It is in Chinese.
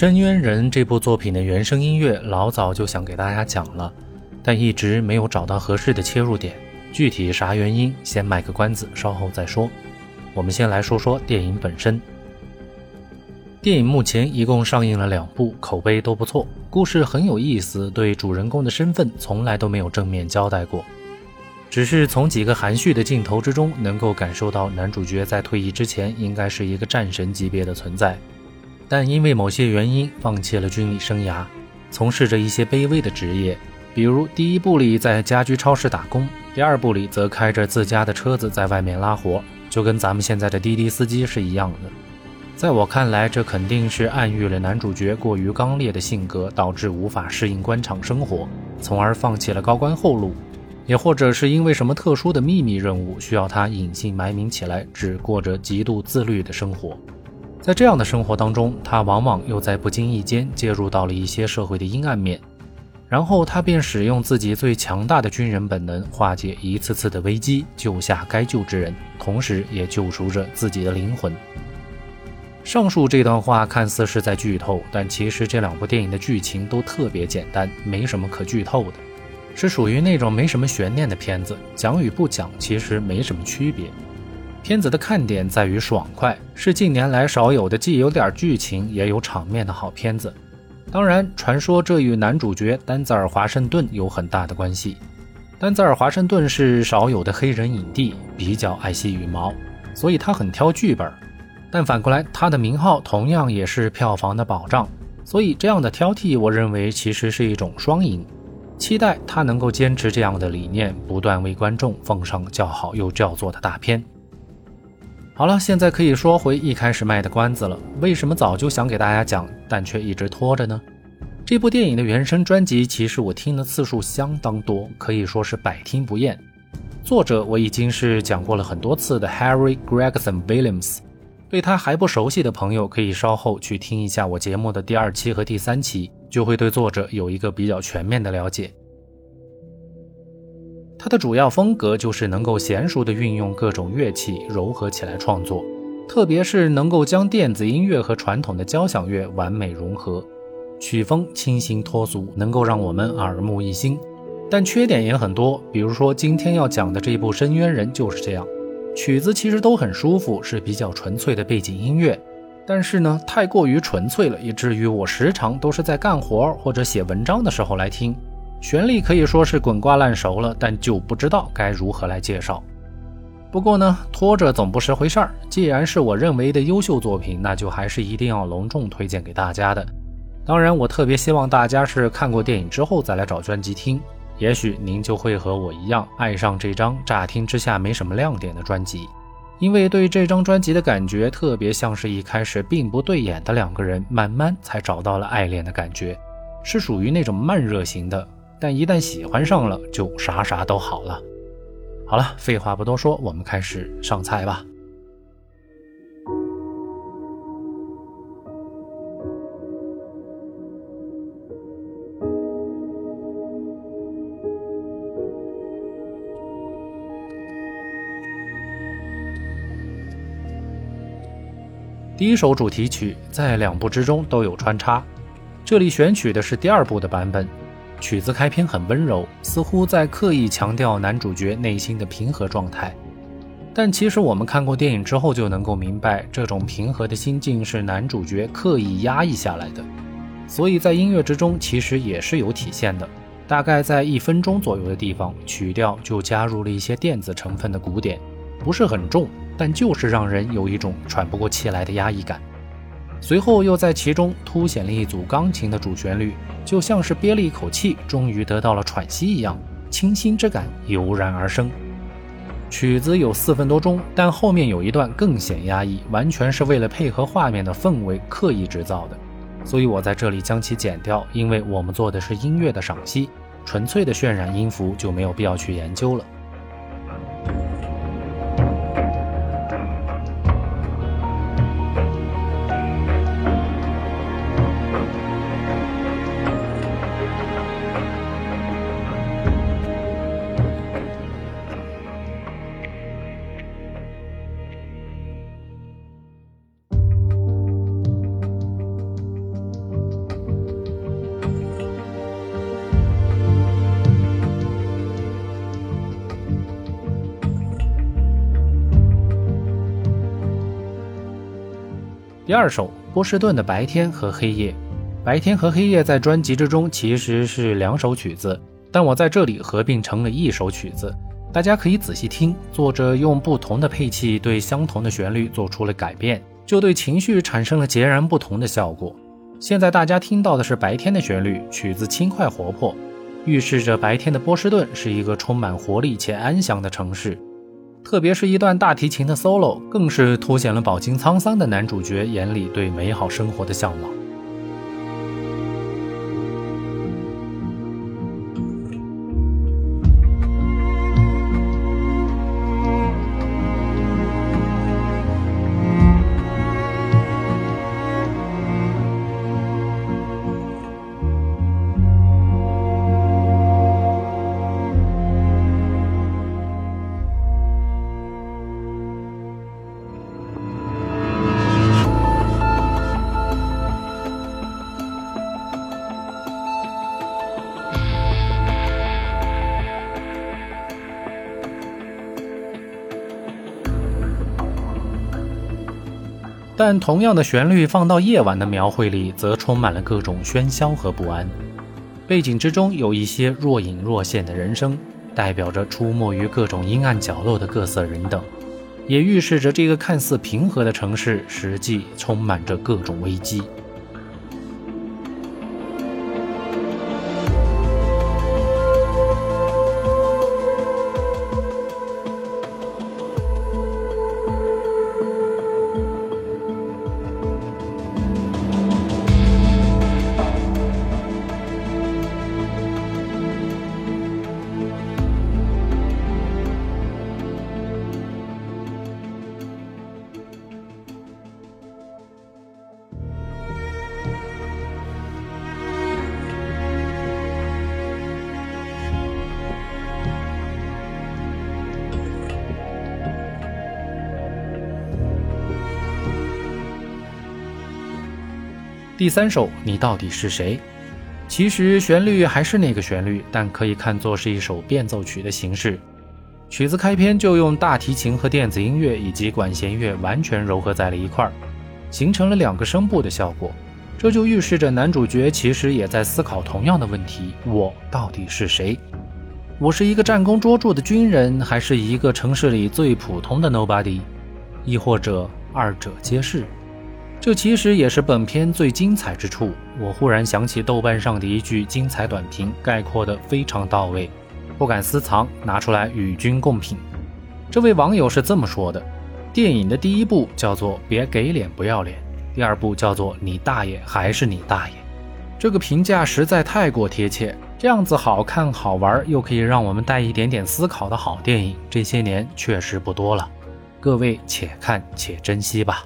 深渊人》这部作品的原声音乐，老早就想给大家讲了，但一直没有找到合适的切入点。具体啥原因，先卖个关子，稍后再说。我们先来说说电影本身。电影目前一共上映了两部，口碑都不错，故事很有意思，对主人公的身份从来都没有正面交代过。只是从几个含蓄的镜头之中，能够感受到男主角在退役之前应该是一个战神级别的存在，但因为某些原因放弃了军旅生涯，从事着一些卑微的职业，比如第一部里在家居超市打工，第二部里则开着自家的车子在外面拉活，就跟咱们现在的滴滴司机是一样的。在我看来，这肯定是暗喻了男主角过于刚烈的性格导致无法适应官场生活，从而放弃了高官厚禄。也或者是因为什么特殊的秘密任务需要他隐姓埋名起来，只过着极度自律的生活。在这样的生活当中，他往往又在不经意间介入到了一些社会的阴暗面，然后他便使用自己最强大的军人本能，化解一次次的危机，救下该救之人，同时也救赎着自己的灵魂。上述这段话看似是在剧透，但其实这两部电影的剧情都特别简单，没什么可剧透的。是属于那种没什么悬念的片子，讲与不讲其实没什么区别。片子的看点在于爽快，是近年来少有的既有点剧情也有场面的好片子。当然，传说这与男主角丹泽尔·华盛顿有很大的关系。丹泽尔·华盛顿是少有的黑人影帝，比较爱惜羽毛，所以他很挑剧本。但反过来，他的名号同样也是票房的保障，所以这样的挑剔，我认为其实是一种双赢。期待他能够坚持这样的理念，不断为观众奉上叫好又叫座的大片。好了，现在可以说回一开始卖的关子了。为什么早就想给大家讲，但却一直拖着呢？这部电影的原声专辑，其实我听的次数相当多，可以说是百听不厌。作者我已经是讲过了很多次的 Harry Gregson Williams，对他还不熟悉的朋友，可以稍后去听一下我节目的第二期和第三期。就会对作者有一个比较全面的了解。他的主要风格就是能够娴熟地运用各种乐器糅合起来创作，特别是能够将电子音乐和传统的交响乐完美融合，曲风清新脱俗，能够让我们耳目一新。但缺点也很多，比如说今天要讲的这一部《深渊人》就是这样，曲子其实都很舒服，是比较纯粹的背景音乐。但是呢，太过于纯粹了，以至于我时常都是在干活或者写文章的时候来听。旋律可以说是滚瓜烂熟了，但就不知道该如何来介绍。不过呢，拖着总不是回事儿。既然是我认为的优秀作品，那就还是一定要隆重推荐给大家的。当然，我特别希望大家是看过电影之后再来找专辑听，也许您就会和我一样爱上这张乍听之下没什么亮点的专辑。因为对这张专辑的感觉特别像是一开始并不对眼的两个人，慢慢才找到了爱恋的感觉，是属于那种慢热型的，但一旦喜欢上了，就啥啥都好了。好了，废话不多说，我们开始上菜吧。第一首主题曲在两部之中都有穿插，这里选取的是第二部的版本。曲子开篇很温柔，似乎在刻意强调男主角内心的平和状态。但其实我们看过电影之后就能够明白，这种平和的心境是男主角刻意压抑下来的。所以在音乐之中其实也是有体现的。大概在一分钟左右的地方，曲调就加入了一些电子成分的鼓点，不是很重。但就是让人有一种喘不过气来的压抑感，随后又在其中凸显了一组钢琴的主旋律，就像是憋了一口气，终于得到了喘息一样，清新之感油然而生。曲子有四分多钟，但后面有一段更显压抑，完全是为了配合画面的氛围刻意制造的，所以我在这里将其剪掉，因为我们做的是音乐的赏析，纯粹的渲染音符就没有必要去研究了。第二首波士顿的白天和黑夜，白天和黑夜在专辑之中其实是两首曲子，但我在这里合并成了一首曲子。大家可以仔细听，作者用不同的配器对相同的旋律做出了改变，就对情绪产生了截然不同的效果。现在大家听到的是白天的旋律，曲子轻快活泼，预示着白天的波士顿是一个充满活力且安详的城市。特别是一段大提琴的 solo，更是凸显了饱经沧桑的男主角眼里对美好生活的向往。但同样的旋律放到夜晚的描绘里，则充满了各种喧嚣和不安。背景之中有一些若隐若现的人声，代表着出没于各种阴暗角落的各色人等，也预示着这个看似平和的城市，实际充满着各种危机。第三首，你到底是谁？其实旋律还是那个旋律，但可以看作是一首变奏曲的形式。曲子开篇就用大提琴和电子音乐以及管弦乐完全糅合在了一块儿，形成了两个声部的效果。这就预示着男主角其实也在思考同样的问题：我到底是谁？我是一个战功卓著的军人，还是一个城市里最普通的 nobody？亦或者二者皆是？这其实也是本片最精彩之处。我忽然想起豆瓣上的一句精彩短评，概括的非常到位，不敢私藏，拿出来与君共品。这位网友是这么说的：电影的第一部叫做“别给脸不要脸”，第二部叫做“你大爷还是你大爷”。这个评价实在太过贴切。这样子好看、好玩，又可以让我们带一点点思考的好电影，这些年确实不多了。各位且看且珍惜吧。